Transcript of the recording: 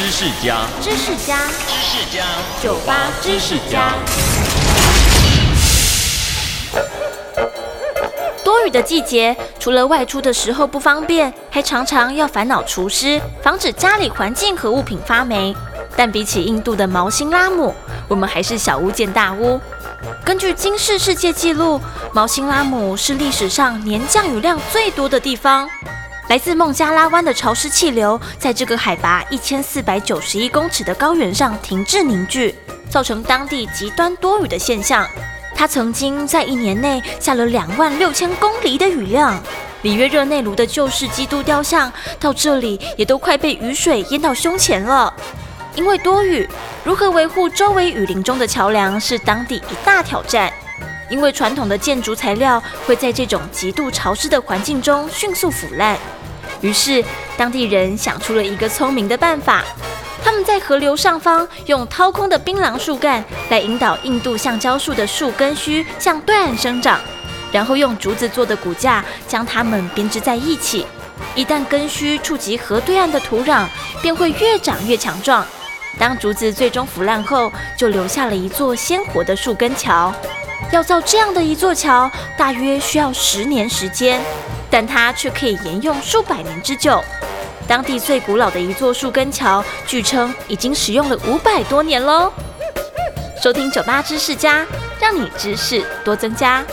知识家，知识家，知识家，酒吧知识家。多雨的季节，除了外出的时候不方便，还常常要烦恼除湿，防止家里环境和物品发霉。但比起印度的毛辛拉姆，我们还是小巫见大巫。根据金氏世界纪录，毛辛拉姆是历史上年降雨量最多的地方。来自孟加拉湾的潮湿气流，在这个海拔一千四百九十一公尺的高原上停滞凝聚，造成当地极端多雨的现象。它曾经在一年内下了两万六千公里的雨量。里约热内卢的旧式基督雕像，到这里也都快被雨水淹到胸前了。因为多雨，如何维护周围雨林中的桥梁是当地一大挑战。因为传统的建筑材料会在这种极度潮湿的环境中迅速腐烂，于是当地人想出了一个聪明的办法。他们在河流上方用掏空的槟榔树干来引导印度橡胶树的树根须向对岸生长，然后用竹子做的骨架将它们编织在一起。一旦根须触及河对岸的土壤，便会越长越强壮。当竹子最终腐烂后，就留下了一座鲜活的树根桥。要造这样的一座桥，大约需要十年时间，但它却可以沿用数百年之久。当地最古老的一座树根桥，据称已经使用了五百多年喽。收听酒吧知识家，让你知识多增加。